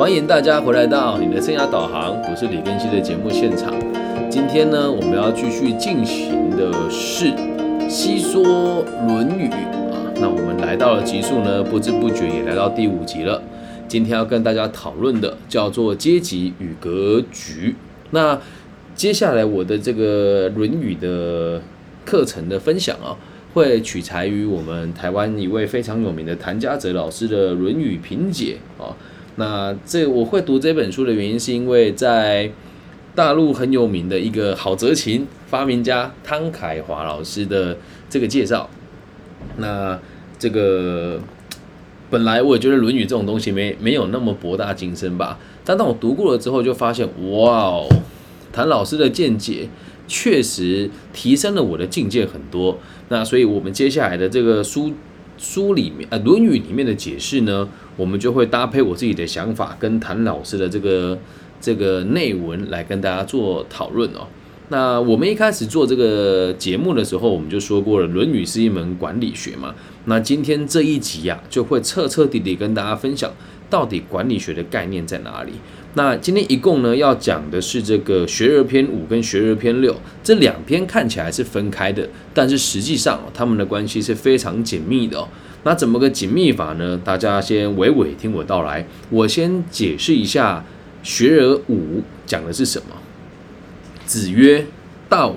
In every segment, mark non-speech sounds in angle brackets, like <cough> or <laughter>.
欢迎大家回来到你的生涯导航，我是李根熙的节目现场。今天呢，我们要继续进行的是西说《论语》啊。那我们来到了集数呢，不知不觉也来到第五集了。今天要跟大家讨论的叫做阶级与格局。那接下来我的这个《论语》的课程的分享啊，会取材于我们台湾一位非常有名的谭家泽老师的《论语评解》啊。那这我会读这本书的原因，是因为在大陆很有名的一个郝泽琴发明家汤凯华老师的这个介绍。那这个本来我也觉得《论语》这种东西没没有那么博大精深吧，但当我读过了之后，就发现哇哦，谭老师的见解确实提升了我的境界很多。那所以我们接下来的这个书。书里面，呃，《论语》里面的解释呢，我们就会搭配我自己的想法跟谭老师的这个这个内文来跟大家做讨论哦。那我们一开始做这个节目的时候，我们就说过了，《论语》是一门管理学嘛。那今天这一集呀，就会彻彻底底跟大家分享到底管理学的概念在哪里。那今天一共呢要讲的是这个学而篇五跟学而篇六这两篇看起来是分开的，但是实际上他们的关系是非常紧密的哦。那怎么个紧密法呢？大家先娓娓听我道来。我先解释一下学而五讲的是什么。子曰：“道，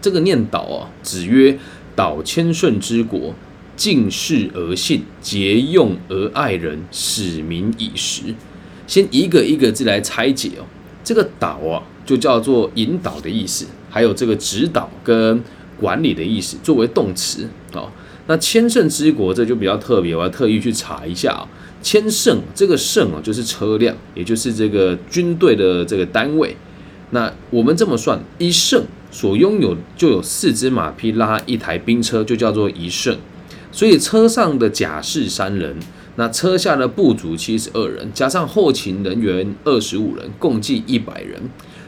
这个念导啊。”子曰：“导千乘之国，敬事而信，节用而爱人，使民以时。”先一个一个字来拆解哦，这个导啊，就叫做引导的意思，还有这个指导跟管理的意思，作为动词哦。那千乘之国这就比较特别，我要特意去查一下啊。千乘这个乘啊，就是车辆，也就是这个军队的这个单位。那我们这么算，一乘所拥有就有四只马匹拉一台兵车，就叫做一乘。所以车上的甲士三人。那车下的部族七十二人，加上后勤人员二十五人，共计一百人。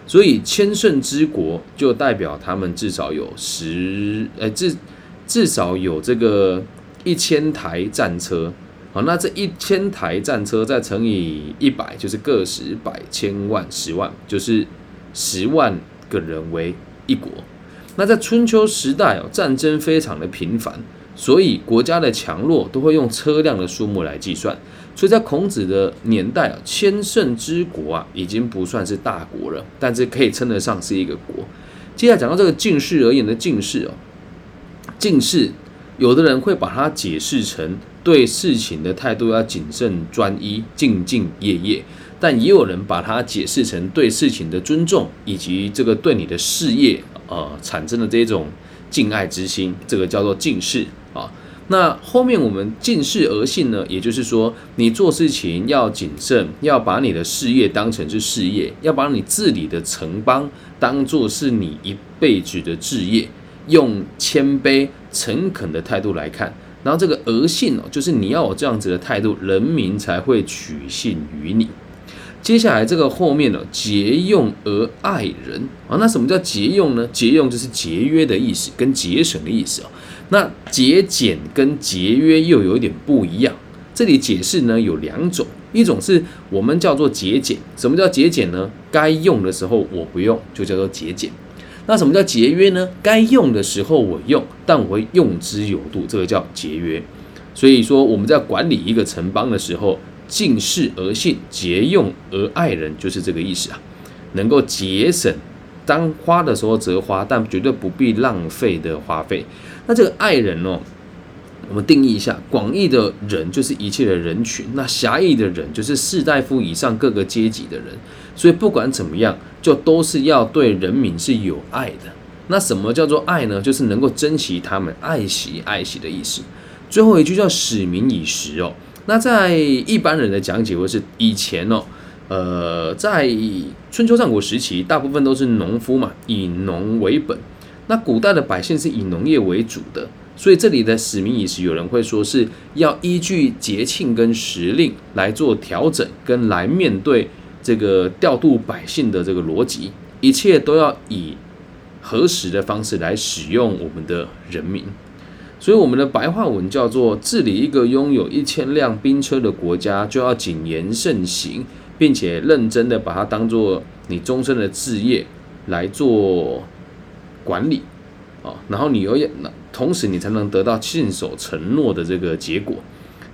所以千乘之国就代表他们至少有十，呃，至至少有这个一千台战车。好，那这一千台战车再乘以一百，就是个十百千万十万，就是十万个人为一国。那在春秋时代哦，战争非常的频繁。所以国家的强弱都会用车辆的数目来计算，所以在孔子的年代啊，千乘之国啊，已经不算是大国了，但是可以称得上是一个国。接下来讲到这个近视而言的近视哦，近视有的人会把它解释成对事情的态度要谨慎专一、兢兢业业，但也有人把它解释成对事情的尊重以及这个对你的事业呃产生的这种敬爱之心，这个叫做敬事。啊，那后面我们近视而信呢？也就是说，你做事情要谨慎，要把你的事业当成是事业，要把你治理的城邦当做是你一辈子的置业，用谦卑诚恳的态度来看。然后这个而信哦，就是你要有这样子的态度，人民才会取信于你。接下来这个后面呢，节用而爱人啊，那什么叫节用呢？节用就是节约的意思，跟节省的意思啊。那节俭跟节约又有一点不一样。这里解释呢有两种，一种是我们叫做节俭。什么叫节俭呢？该用的时候我不用，就叫做节俭。那什么叫节约呢？该用的时候我用，但我会用之有度，这个叫节约。所以说我们在管理一个城邦的时候，尽事而信，节用而爱人，就是这个意思啊。能够节省，当花的时候则花，但绝对不必浪费的花费。那这个爱人哦，我们定义一下，广义的人就是一切的人群，那狭义的人就是士大夫以上各个阶级的人。所以不管怎么样，就都是要对人民是有爱的。那什么叫做爱呢？就是能够珍惜他们，爱惜爱惜的意思。最后一句叫使民以时哦。那在一般人的讲解，或是以前哦，呃，在春秋战国时期，大部分都是农夫嘛，以农为本。那古代的百姓是以农业为主的，所以这里的使民以时，有人会说是要依据节庆跟时令来做调整，跟来面对这个调度百姓的这个逻辑，一切都要以合时的方式来使用我们的人民。所以我们的白话文叫做治理一个拥有一千辆兵车的国家，就要谨言慎行，并且认真的把它当做你终身的志业来做管理，啊，然后你又要，同时你才能得到信守承诺的这个结果，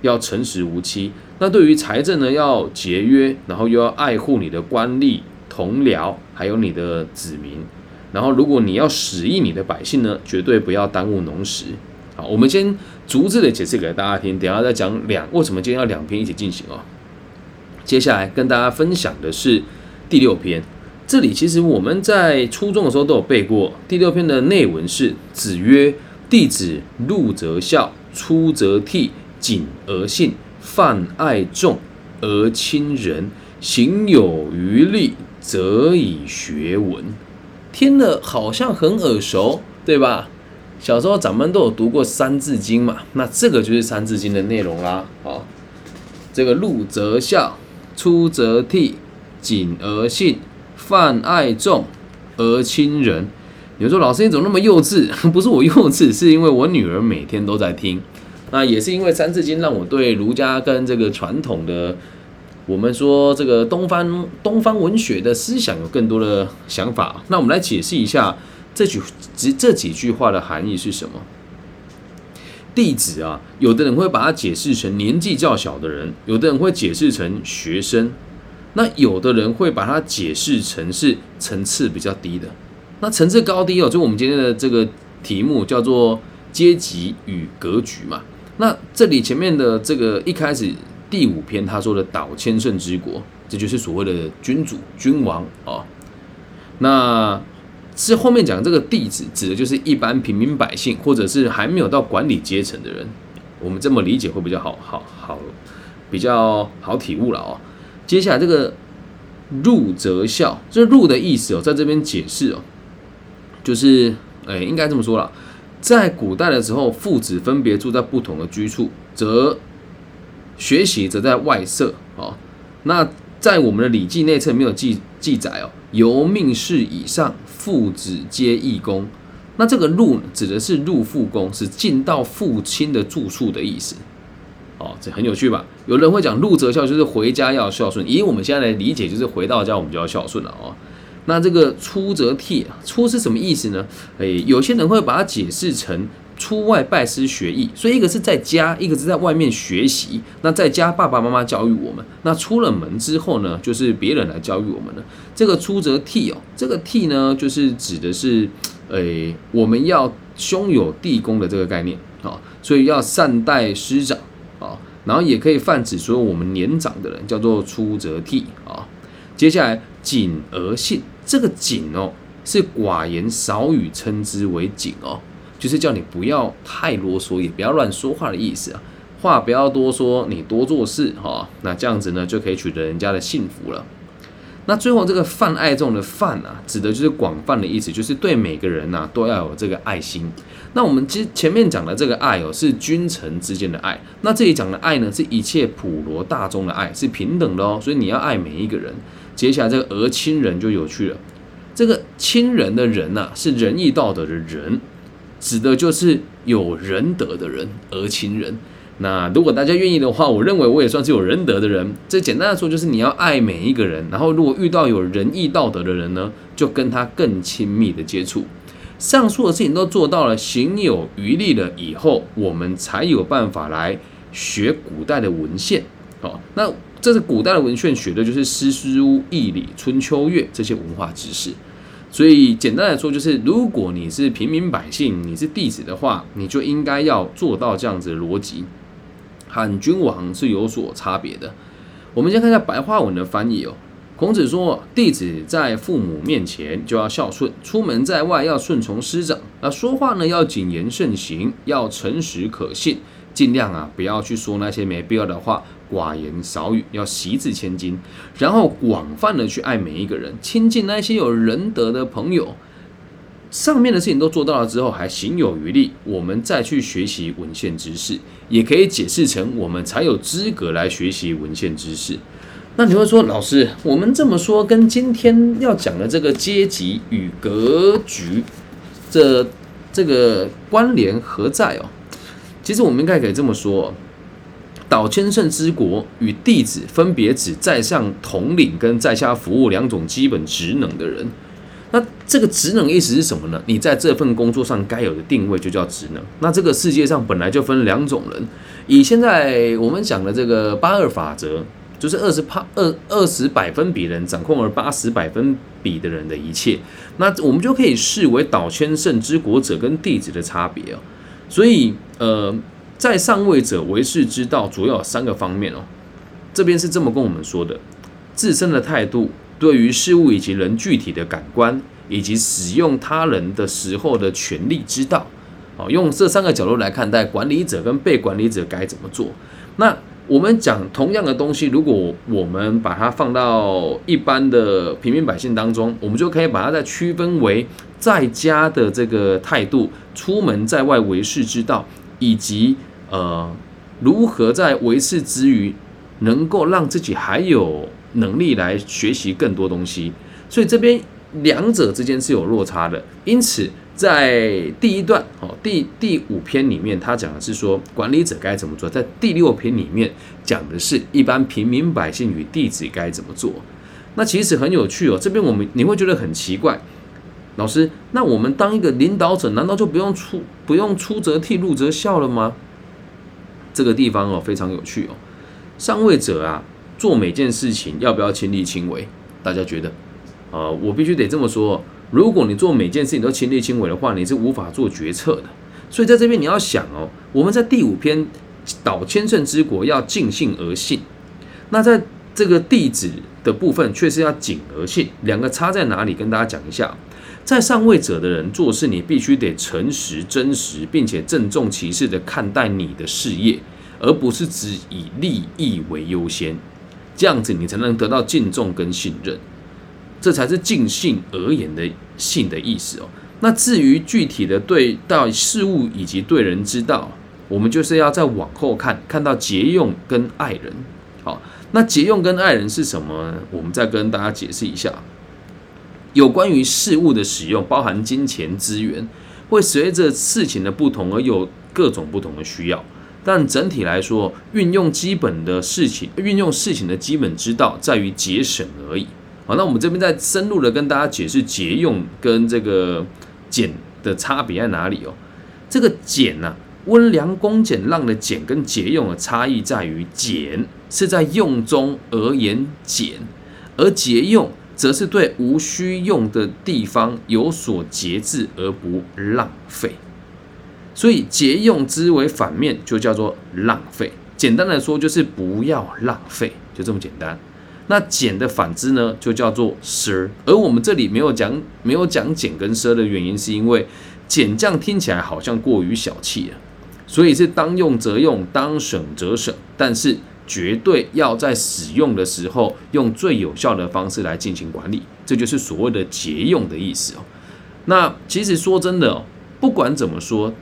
要诚实无欺。那对于财政呢，要节约，然后又要爱护你的官吏、同僚，还有你的子民。然后如果你要使役你的百姓呢，绝对不要耽误农时。好，我们先逐字的解释给大家听，等下再讲两为什么今天要两篇一起进行哦。接下来跟大家分享的是第六篇，这里其实我们在初中的时候都有背过。第六篇的内文是：子曰，弟子入则孝，出则悌，谨而信，泛爱众而亲仁，行有余力，则以学文。听了好像很耳熟，对吧？小时候咱们都有读过《三字经》嘛，那这个就是《三字经》的内容啦。啊，这个入则孝，出则悌，谨而信，泛爱众而亲仁。有时候老师你怎么那么幼稚？<laughs> 不是我幼稚，是因为我女儿每天都在听。那也是因为《三字经》让我对儒家跟这个传统的，我们说这个东方东方文学的思想有更多的想法。那我们来解释一下。这句这这几句话的含义是什么？弟子啊，有的人会把它解释成年纪较小的人，有的人会解释成学生，那有的人会把它解释成是层次比较低的。那层次高低哦，就我们今天的这个题目叫做阶级与格局嘛。那这里前面的这个一开始第五篇他说的“导千乘之国”，这就是所谓的君主、君王啊。那是后面讲这个弟子，指的就是一般平民百姓，或者是还没有到管理阶层的人。我们这么理解会比较好，好好比较好体悟了哦。接下来这个入则孝，这入的意思哦，在这边解释哦，就是哎，应该这么说了，在古代的时候，父子分别住在不同的居处，则学习则在外舍哦。那在我们的《礼记》内册没有记记载哦，由命士以上。父子皆义工，那这个入指的是入父宫，是进到父亲的住处的意思。哦，这很有趣吧？有人会讲入则孝，就是回家要孝顺。以我们现在来理解，就是回到家我们就要孝顺了哦。那这个出则悌，出是什么意思呢？诶，有些人会把它解释成。出外拜师学艺，所以一个是在家，一个是在外面学习。那在家，爸爸妈妈教育我们；那出了门之后呢，就是别人来教育我们了。这个出则悌哦，这个悌呢，就是指的是，诶，我们要兄友弟恭的这个概念啊，所以要善待师长啊，然后也可以泛指所有我们年长的人，叫做出则悌啊。接下来谨而信，这个谨哦，是寡言少语，称之为谨哦。就是叫你不要太啰嗦，也不要乱说话的意思啊，话不要多说，你多做事哈，那这样子呢就可以取得人家的幸福了。那最后这个泛爱众的泛啊，指的就是广泛的意思，就是对每个人呐都要有这个爱心。那我们其实前面讲的这个爱哦，是君臣之间的爱，那这里讲的爱呢，是一切普罗大众的爱，是平等的哦，所以你要爱每一个人。接下来这个而亲人就有趣了，这个亲人的人呐，是仁义道德的人。指的就是有仁德的人而亲人。那如果大家愿意的话，我认为我也算是有仁德的人。这简单的说，就是你要爱每一个人，然后如果遇到有仁义道德的人呢，就跟他更亲密的接触。上述的事情都做到了，行有余力了以后，我们才有办法来学古代的文献。好，那这是古代的文献，学的就是诗书易礼、春秋乐这些文化知识。所以简单来说，就是如果你是平民百姓，你是弟子的话，你就应该要做到这样子的逻辑，和君王是有所差别的。我们先看一下白话文的翻译哦。孔子说，弟子在父母面前就要孝顺，出门在外要顺从师长。那说话呢，要谨言慎行，要诚实可信，尽量啊不要去说那些没必要的话。寡言少语，要习字千金，然后广泛的去爱每一个人，亲近那些有仁德的朋友。上面的事情都做到了之后，还行有余力，我们再去学习文献知识，也可以解释成我们才有资格来学习文献知识。那你会说，老师，我们这么说，跟今天要讲的这个阶级与格局，这这个关联何在哦？其实我们应该可以这么说。岛千乘之国与弟子分别指在上统领跟在下服务两种基本职能的人。那这个职能意思是什么呢？你在这份工作上该有的定位就叫职能。那这个世界上本来就分两种人，以现在我们讲的这个八二法则，就是二十帕二二十百分比人掌控了八十百分比的人的一切，那我们就可以视为岛千圣之国者跟弟子的差别哦。所以呃，在上位者为世之道，主要有三个方面哦。这边是这么跟我们说的：自身的态度。对于事物以及人具体的感官，以及使用他人的时候的权利之道，哦，用这三个角度来看待管理者跟被管理者该怎么做。那我们讲同样的东西，如果我们把它放到一般的平民百姓当中，我们就可以把它再区分为在家的这个态度，出门在外为事之道，以及呃如何在为事之余，能够让自己还有。能力来学习更多东西，所以这边两者之间是有落差的。因此，在第一段哦，第第五篇里面，他讲的是说管理者该怎么做；在第六篇里面讲的是一般平民百姓与弟子该怎么做。那其实很有趣哦。这边我们你会觉得很奇怪，老师，那我们当一个领导者，难道就不用出不用出则替，入则孝了吗？这个地方哦非常有趣哦，上位者啊。做每件事情要不要亲力亲为？大家觉得，呃，我必须得这么说。如果你做每件事情都亲力亲为的话，你是无法做决策的。所以在这边你要想哦，我们在第五篇导千乘之国要尽信而信，那在这个弟子的部分却是要谨而信，两个差在哪里？跟大家讲一下，在上位者的人做事，你必须得诚实真实，并且郑重其事的看待你的事业，而不是只以利益为优先。这样子你才能得到敬重跟信任，这才是尽信而言的信的意思哦。那至于具体的对待事物以及对人之道，我们就是要再往后看，看到节用跟爱人。好，那节用跟爱人是什么？我们再跟大家解释一下。有关于事物的使用，包含金钱资源，会随着事情的不同而有各种不同的需要。但整体来说，运用基本的事情，运用事情的基本之道，在于节省而已。好，那我们这边再深入的跟大家解释节用跟这个俭的差别在哪里哦。这个俭呢，温良恭俭让的俭跟节用的差异在于，俭是在用中而言俭，而节用则是对无需用的地方有所节制而不浪费。所以节用之为反面，就叫做浪费。简单来说，就是不要浪费，就这么简单。那俭的反之呢，就叫做奢。而我们这里没有讲没有讲俭跟奢的原因，是因为俭这样听起来好像过于小气了。所以是当用则用，当省则省，但是绝对要在使用的时候用最有效的方式来进行管理，这就是所谓的节用的意思哦。那其实说真的，不管怎么说。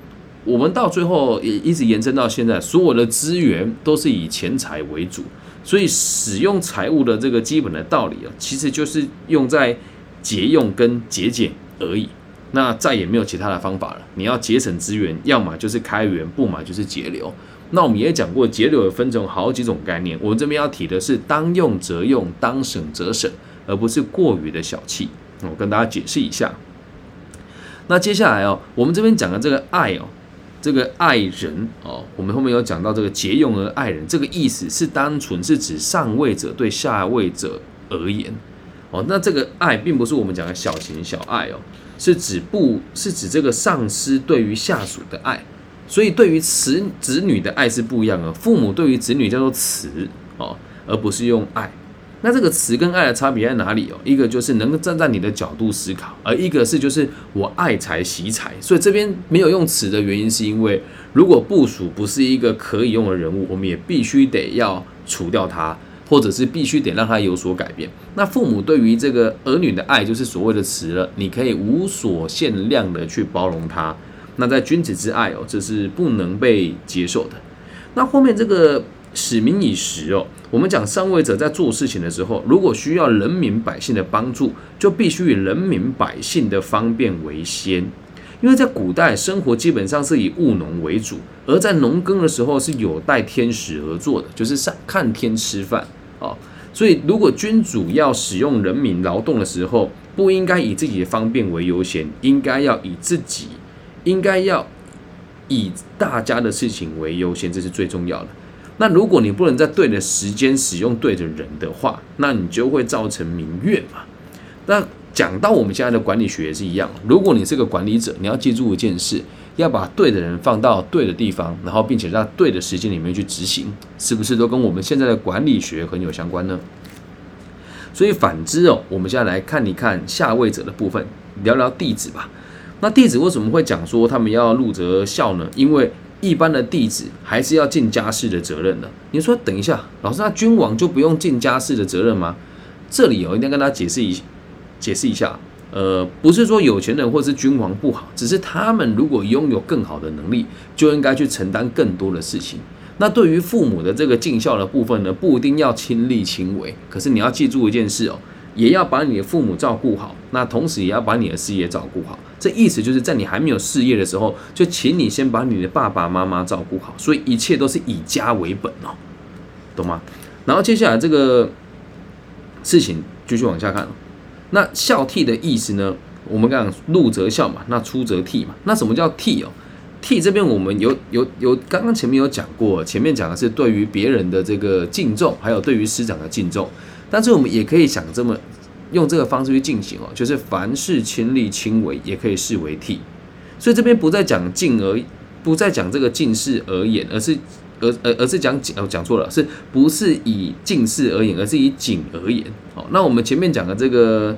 我们到最后也一直延伸到现在，所有的资源都是以钱财为主，所以使用财物的这个基本的道理啊，其实就是用在节用跟节俭而已。那再也没有其他的方法了。你要节省资源，要么就是开源，不嘛就是节流。那我们也讲过，节流有分成好几种概念。我这边要提的是当用则用，当省则省，而不是过于的小气。我跟大家解释一下。那接下来哦，我们这边讲的这个爱哦。这个爱人哦，我们后面有讲到这个节用而爱人，这个意思是单纯是指上位者对下位者而言哦。那这个爱并不是我们讲的小情小爱哦，是指不是指这个上司对于下属的爱。所以对于子子女的爱是不一样的，父母对于子女叫做慈哦，而不是用爱。那这个慈跟爱的差别在哪里哦？一个就是能够站在你的角度思考，而一个是就是我爱财惜财。所以这边没有用慈的原因，是因为如果部署不是一个可以用的人物，我们也必须得要除掉他，或者是必须得让他有所改变。那父母对于这个儿女的爱，就是所谓的慈了，你可以无所限量的去包容他。那在君子之爱哦，这是不能被接受的。那后面这个。使民以时哦，我们讲上位者在做事情的时候，如果需要人民百姓的帮助，就必须以人民百姓的方便为先。因为在古代生活基本上是以务农为主，而在农耕的时候是有待天时而做的，就是上看天吃饭啊。所以如果君主要使用人民劳动的时候，不应该以自己的方便为优先，应该要以自己，应该要以大家的事情为优先，这是最重要的。那如果你不能在对的时间使用对的人的话，那你就会造成民怨嘛。那讲到我们现在的管理学也是一样，如果你是个管理者，你要记住一件事，要把对的人放到对的地方，然后并且在对的时间里面去执行，是不是都跟我们现在的管理学很有相关呢？所以反之哦，我们现在来看一看下位者的部分，聊聊弟子吧。那弟子为什么会讲说他们要入则孝呢？因为一般的弟子还是要尽家事的责任的。你说等一下，老师，那君王就不用尽家事的责任吗？这里哦，一定要跟大家解释一解释一下。呃，不是说有钱人或是君王不好，只是他们如果拥有更好的能力，就应该去承担更多的事情。那对于父母的这个尽孝的部分呢，不一定要亲力亲为，可是你要记住一件事哦，也要把你的父母照顾好，那同时也要把你的事业照顾好。这意思就是在你还没有事业的时候，就请你先把你的爸爸妈妈照顾好。所以一切都是以家为本哦，懂吗？然后接下来这个事情继续往下看。那孝悌的意思呢？我们讲入则孝嘛，那出则悌嘛。那什么叫悌哦？悌这边我们有有有，刚刚前面有讲过，前面讲的是对于别人的这个敬重，还有对于师长的敬重。但是我们也可以想这么用这个方式去进行哦，就是凡事亲力亲为，也可以视为悌。所以这边不再讲敬而不再讲这个近视而言，而是而而而是讲敬哦，讲错了，是不是以近视而言，而是以敬而言？好，那我们前面讲的这个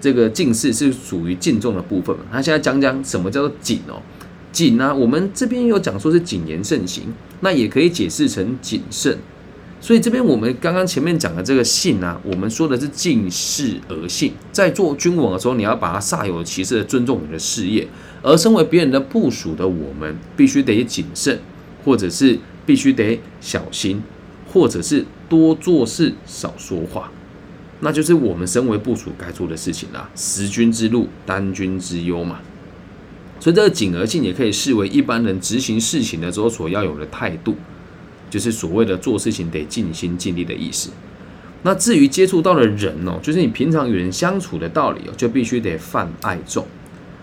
这个近视是属于敬重的部分嘛？那现在讲讲什么叫做谨哦？谨呢，我们这边有讲说是谨言慎行，那也可以解释成谨慎。所以这边我们刚刚前面讲的这个信呢，我们说的是敬事而信，在做君王的时候，你要把它煞有其事的尊重你的事业；而身为别人的部属的我们，必须得谨慎，或者是必须得小心，或者是多做事少说话。那就是我们身为部署该做的事情啦。识君之路，担君之忧嘛。所以这个谨而信也可以视为一般人执行事情的时候所要有的态度，就是所谓的做事情得尽心尽力的意思。那至于接触到的人哦，就是你平常与人相处的道理哦，就必须得泛爱众。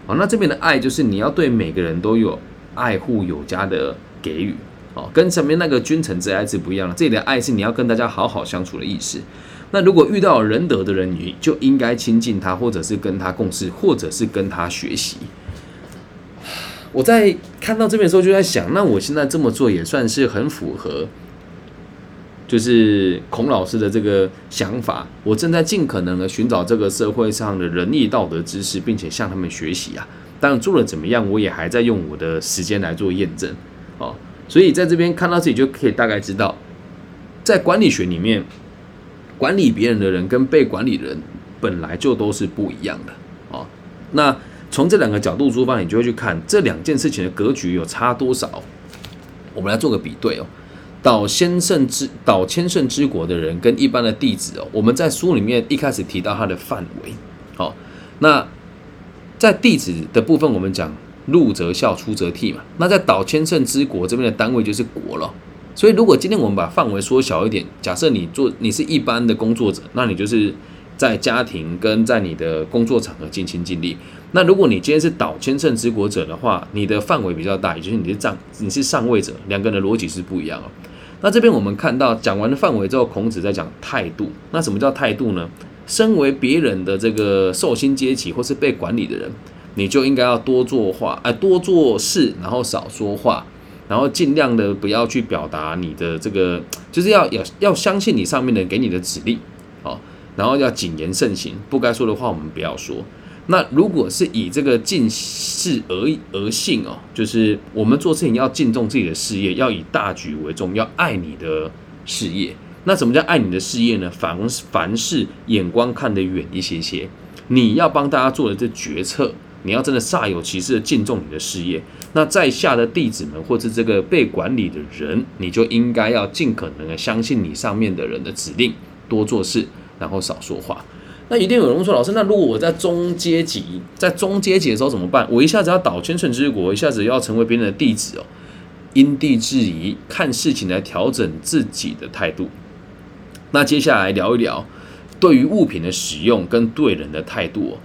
好，那这边的爱就是你要对每个人都有爱护有加的给予哦，跟前面那个君臣之爱是不一样的。这里的爱是你要跟大家好好相处的意思。那如果遇到仁德的人，你就应该亲近他，或者是跟他共事，或者是跟他学习。我在看到这边的时候，就在想，那我现在这么做也算是很符合，就是孔老师的这个想法。我正在尽可能的寻找这个社会上的仁义道德知识，并且向他们学习啊。当然做了怎么样，我也还在用我的时间来做验证哦。所以在这边看到这里，就可以大概知道，在管理学里面。管理别人的人跟被管理人本来就都是不一样的哦。那从这两个角度出发，你就会去看这两件事情的格局有差多少。我们来做个比对哦。导先圣之导千圣之国的人跟一般的弟子哦，我们在书里面一开始提到他的范围。好，那在弟子的部分，我们讲入则孝，出则悌嘛。那在导千圣之国这边的单位就是国了。所以，如果今天我们把范围缩小一点，假设你做你是一般的工作者，那你就是在家庭跟在你的工作场合尽心尽力。那如果你今天是导千乘之国者的话，你的范围比较大，也就是你是上你是上位者，两个人的逻辑是不一样哦。那这边我们看到讲完了范围之后，孔子在讲态度。那什么叫态度呢？身为别人的这个受薪阶级或是被管理的人，你就应该要多做话，哎，多做事，然后少说话。然后尽量的不要去表达你的这个，就是要要要相信你上面的给你的指令，哦，然后要谨言慎行，不该说的话我们不要说。那如果是以这个尽事而而信哦，就是我们做事情要敬重自己的事业，要以大局为重，要爱你的事业。那什么叫爱你的事业呢？凡凡事眼光看得远一些些，你要帮大家做的这决策。你要真的煞有其事的敬重你的事业，那在下的弟子们或是这个被管理的人，你就应该要尽可能的相信你上面的人的指令，多做事，然后少说话。那一定有人说，老师，那如果我在中阶级，在中阶级的时候怎么办？我一下子要倒千乘之国，一下子要成为别人的弟子哦。因地制宜，看事情来调整自己的态度。那接下来聊一聊对于物品的使用跟对人的态度。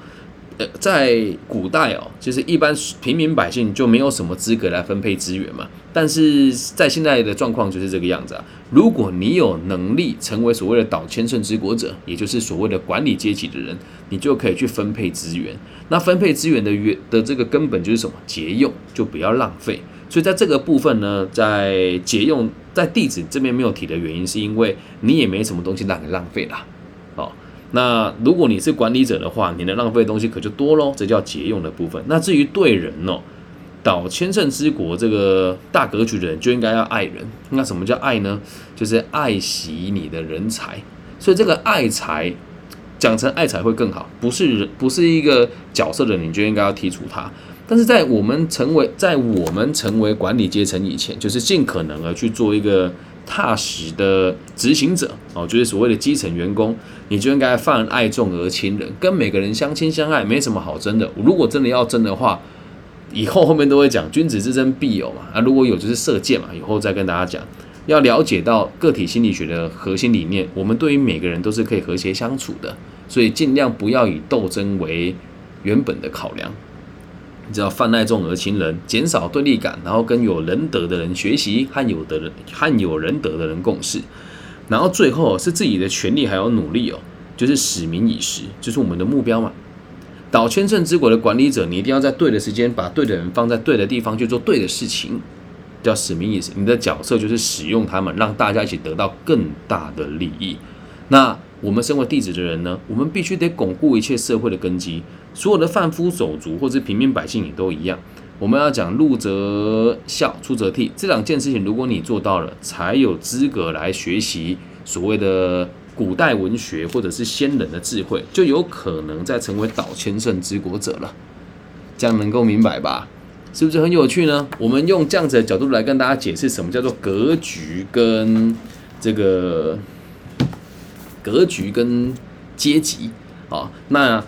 呃，在古代哦，其实一般平民百姓就没有什么资格来分配资源嘛。但是在现在的状况就是这个样子啊。如果你有能力成为所谓的岛千乘之国者，也就是所谓的管理阶级的人，你就可以去分配资源。那分配资源的原的这个根本就是什么？节用，就不要浪费。所以在这个部分呢，在节用在地址这边没有提的原因，是因为你也没什么东西让你浪费啦。那如果你是管理者的话，你的浪费的东西可就多喽，这叫节用的部分。那至于对人哦，导千乘之国这个大格局的人就应该要爱人。那什么叫爱呢？就是爱惜你的人才。所以这个爱才讲成爱才会更好，不是人不是一个角色的，你就应该要剔除它。但是在我们成为在我们成为管理阶层以前，就是尽可能的去做一个。踏实的执行者哦，就是所谓的基层员工，你就应该泛爱众而亲仁，跟每个人相亲相爱，没什么好争的。如果真的要争的话，以后后面都会讲君子之争必有嘛。啊，如果有就是射箭嘛，以后再跟大家讲。要了解到个体心理学的核心理念，我们对于每个人都是可以和谐相处的，所以尽量不要以斗争为原本的考量。你只要泛爱众而亲仁，减少对立感，然后跟有仁德的人学习，和有的人和有仁德的人共事，然后最后是自己的权利还有努力哦，就是使民以时，就是我们的目标嘛。导千乘之国的管理者，你一定要在对的时间把对的人放在对的地方去做对的事情，叫使民以时。你的角色就是使用他们，让大家一起得到更大的利益。那我们身为弟子的人呢，我们必须得巩固一切社会的根基。所有的贩夫走卒或者平民百姓也都一样，我们要讲入则孝，出则悌这两件事情，如果你做到了，才有资格来学习所谓的古代文学或者是先人的智慧，就有可能再成为岛千乘之国者了。这样能够明白吧？是不是很有趣呢？我们用这样子的角度来跟大家解释什么叫做格局跟这个格局跟阶级啊，那。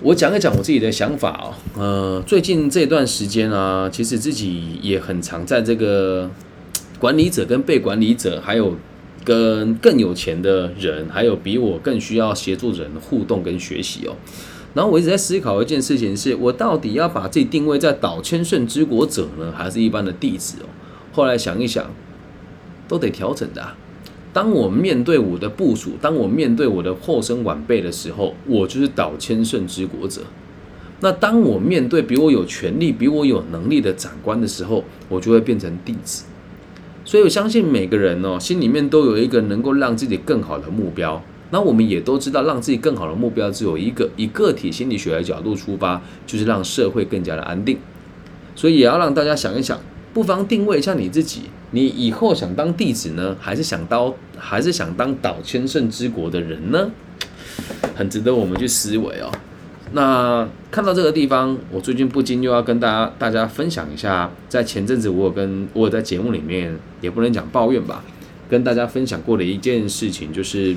我讲一讲我自己的想法哦，呃，最近这段时间啊，其实自己也很常在这个管理者跟被管理者，还有跟更有钱的人，还有比我更需要协助人互动跟学习哦。然后我一直在思考一件事情，是我到底要把自己定位在岛千圣之国者呢，还是一般的弟子哦？后来想一想，都得调整的。当我面对我的部署，当我面对我的后生晚辈的时候，我就是导千圣之国者。那当我面对比我有权力、比我有能力的长官的时候，我就会变成弟子。所以我相信每个人哦，心里面都有一个能够让自己更好的目标。那我们也都知道，让自己更好的目标只有一个，以个体心理学的角度出发，就是让社会更加的安定。所以也要让大家想一想。不妨定位一下你自己，你以后想当弟子呢，还是想当还是想当岛千圣之国的人呢？很值得我们去思维哦。那看到这个地方，我最近不禁又要跟大家大家分享一下，在前阵子我有跟我有在节目里面也不能讲抱怨吧，跟大家分享过的一件事情，就是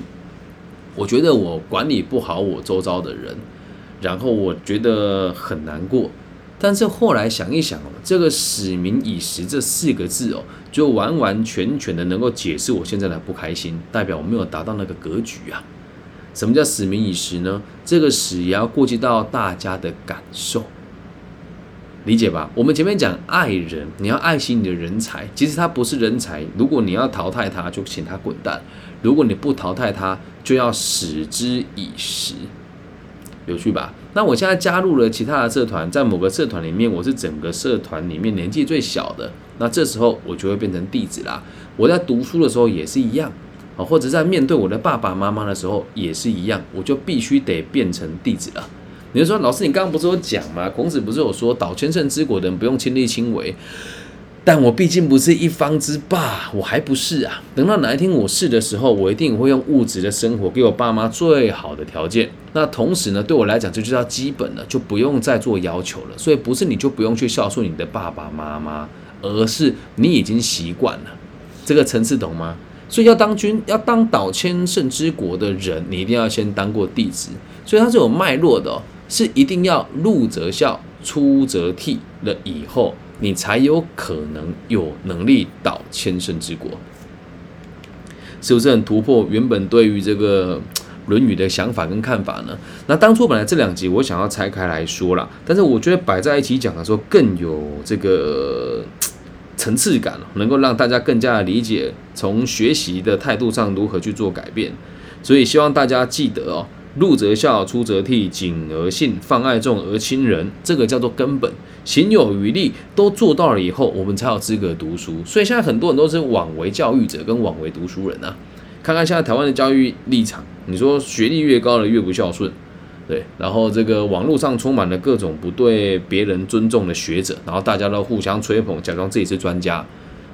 我觉得我管理不好我周遭的人，然后我觉得很难过。但是后来想一想哦，这个“使民以时”这四个字哦，就完完全全的能够解释我现在的不开心，代表我没有达到那个格局啊。什么叫“使民以时”呢？这个“使”也要顾及到大家的感受，理解吧？我们前面讲爱人，你要爱惜你的人才，其实他不是人才。如果你要淘汰他，就请他滚蛋；如果你不淘汰他，就要使之以时。有趣吧？那我现在加入了其他的社团，在某个社团里面，我是整个社团里面年纪最小的。那这时候我就会变成弟子啦。我在读书的时候也是一样啊，或者在面对我的爸爸妈妈的时候也是一样，我就必须得变成弟子了。你就说，老师，你刚刚不是有讲吗？孔子不是有说，导千乘之国的人不用亲力亲为。但我毕竟不是一方之霸，我还不是啊。等到哪一天我是的时候，我一定会用物质的生活给我爸妈最好的条件。那同时呢，对我来讲，这就叫基本了，就不用再做要求了。所以不是你就不用去孝顺你的爸爸妈妈，而是你已经习惯了这个层次，懂吗？所以要当君，要当岛千乘之国的人，你一定要先当过弟子，所以它是有脉络的，是一定要入则孝，出则悌了以后，你才有可能有能力到千乘之国，是不是很突破原本对于这个？《论语》的想法跟看法呢？那当初本来这两集我想要拆开来说啦，但是我觉得摆在一起讲的时候更有这个层次感能够让大家更加的理解从学习的态度上如何去做改变。所以希望大家记得哦，入则孝，出则悌，谨而信，泛爱众而亲仁，这个叫做根本。行有余力都做到了以后，我们才有资格读书。所以现在很多人都是枉为教育者跟枉为读书人啊。看看现在台湾的教育立场。你说学历越高的越不孝顺，对，然后这个网络上充满了各种不对别人尊重的学者，然后大家都互相吹捧，假装自己是专家，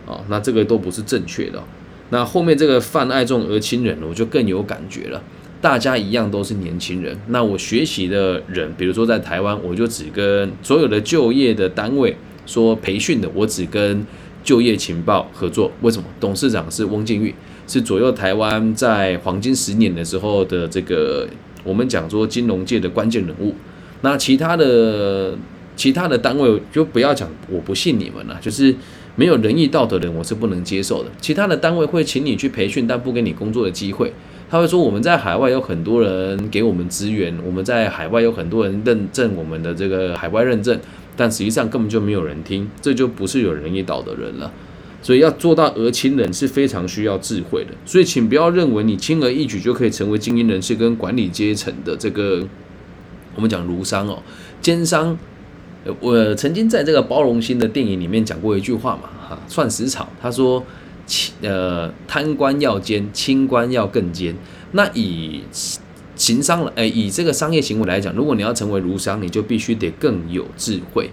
啊，那这个都不是正确的。那后面这个泛爱众而亲仁，我就更有感觉了。大家一样都是年轻人，那我学习的人，比如说在台湾，我就只跟所有的就业的单位说培训的，我只跟就业情报合作。为什么？董事长是翁敬玉。是左右台湾在黄金十年的时候的这个，我们讲说金融界的关键人物。那其他的其他的单位就不要讲，我不信你们了，就是没有仁义道德的人，我是不能接受的。其他的单位会请你去培训，但不给你工作的机会。他会说我们在海外有很多人给我们资源，我们在海外有很多人认证我们的这个海外认证，但实际上根本就没有人听，这就不是有仁义道德人了。所以要做到讹亲人是非常需要智慧的，所以请不要认为你轻而易举就可以成为精英人士跟管理阶层的这个，我们讲儒商哦，奸商。我曾经在这个包容心的电影里面讲过一句话嘛，哈，算死草，他说，呃，贪官要奸，清官要更奸。那以行商，哎，以这个商业行为来讲，如果你要成为儒商，你就必须得更有智慧。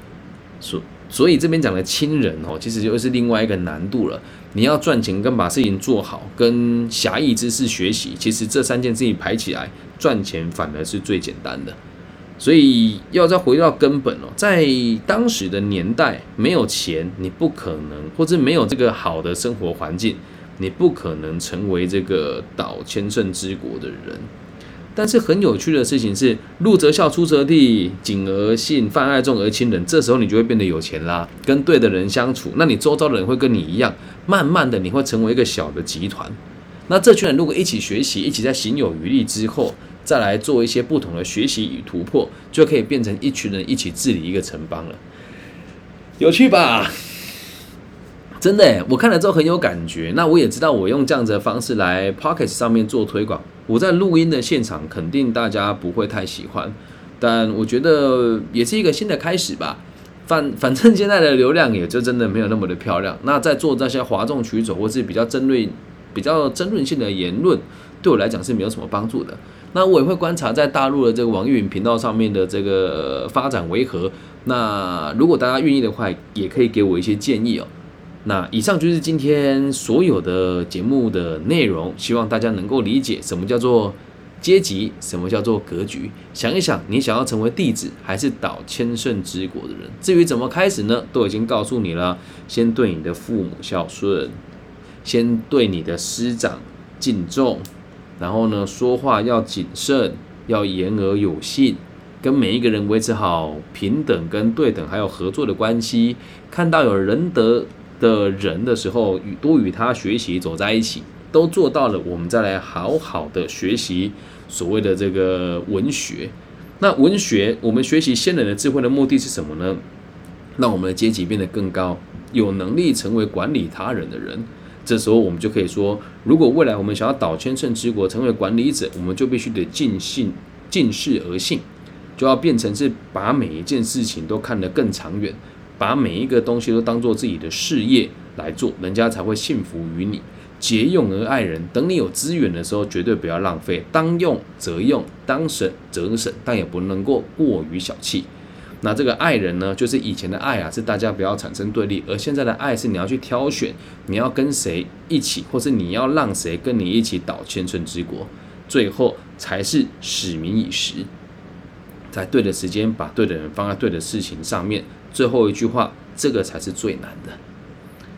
所。所以这边讲的亲人哦，其实就是另外一个难度了。你要赚钱跟把事情做好，跟侠义之士学习，其实这三件事情排起来，赚钱反而是最简单的。所以要再回到根本哦，在当时的年代，没有钱，你不可能，或者没有这个好的生活环境，你不可能成为这个导千乘之国的人。但是很有趣的事情是，入则孝，出则悌，谨而信，泛爱众而亲仁。这时候你就会变得有钱啦，跟对的人相处，那你周遭的人会跟你一样，慢慢的你会成为一个小的集团。那这群人如果一起学习，一起在行有余力之后，再来做一些不同的学习与突破，就可以变成一群人一起治理一个城邦了。有趣吧？真的，我看了之后很有感觉。那我也知道，我用这样子的方式来 Pocket 上面做推广。我在录音的现场，肯定大家不会太喜欢，但我觉得也是一个新的开始吧。反 <laughs> 反正现在的流量也就真的没有那么的漂亮。那在做这些哗众取宠或是比较争论、比较争论性的言论，对我来讲是没有什么帮助的。那我也会观察在大陆的这个网易云频道上面的这个发展为何。那如果大家愿意的话，也可以给我一些建议哦。那以上就是今天所有的节目的内容，希望大家能够理解什么叫做阶级，什么叫做格局。想一想，你想要成为弟子，还是导千圣之国的人？至于怎么开始呢？都已经告诉你了。先对你的父母孝顺，先对你的师长敬重，然后呢，说话要谨慎，要言而有信，跟每一个人维持好平等、跟对等还有合作的关系。看到有仁德。的人的时候，与多与他学习，走在一起，都做到了。我们再来好好的学习所谓的这个文学。那文学，我们学习先人的智慧的目的是什么呢？让我们的阶级变得更高，有能力成为管理他人的人。这时候，我们就可以说，如果未来我们想要导千乘之国，成为管理者，我们就必须得尽信、尽事而信，就要变成是把每一件事情都看得更长远。把每一个东西都当做自己的事业来做，人家才会信服于你。节用而爱人，等你有资源的时候，绝对不要浪费。当用则用，当省则省，但也不能够过于小气。那这个爱人呢，就是以前的爱啊，是大家不要产生对立；而现在的爱是你要去挑选，你要跟谁一起，或是你要让谁跟你一起导千乘之国，最后才是使民以时，在对的时间把对的人放在对的事情上面。最后一句话，这个才是最难的。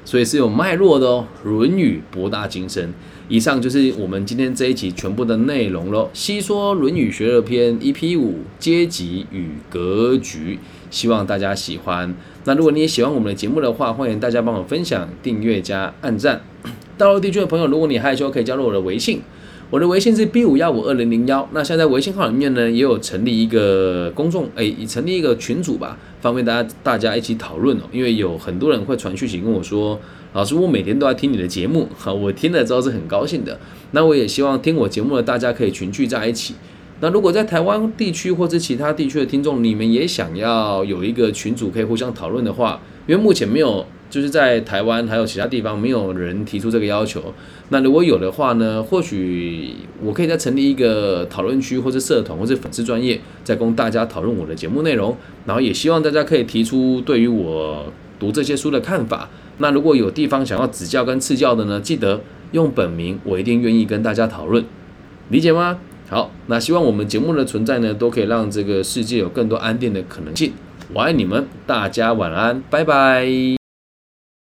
所以是有脉络的哦。《论语》博大精深。以上就是我们今天这一集全部的内容喽。细说《论语》学而篇 EP 五：阶级与格局，希望大家喜欢。那如果你也喜欢我们的节目的话，欢迎大家帮我分享、订阅加按赞。<coughs> 大陆地区的朋友，如果你害羞，可以加入我的微信。我的微信是 B 五幺五二零零幺。那现在微信号里面呢，也有成立一个公众，哎，成立一个群组吧，方便大家大家一起讨论哦。因为有很多人会传讯息跟我说，老师，我每天都在听你的节目，哈，我听了之后是很高兴的。那我也希望听我节目的大家可以群聚在一起。那如果在台湾地区或者其他地区的听众，你们也想要有一个群组可以互相讨论的话，因为目前没有。就是在台湾还有其他地方没有人提出这个要求，那如果有的话呢，或许我可以再成立一个讨论区或者社团或者粉丝专业，再供大家讨论我的节目内容。然后也希望大家可以提出对于我读这些书的看法。那如果有地方想要指教跟赐教的呢，记得用本名，我一定愿意跟大家讨论，理解吗？好，那希望我们节目的存在呢，都可以让这个世界有更多安定的可能性。我爱你们，大家晚安，拜拜。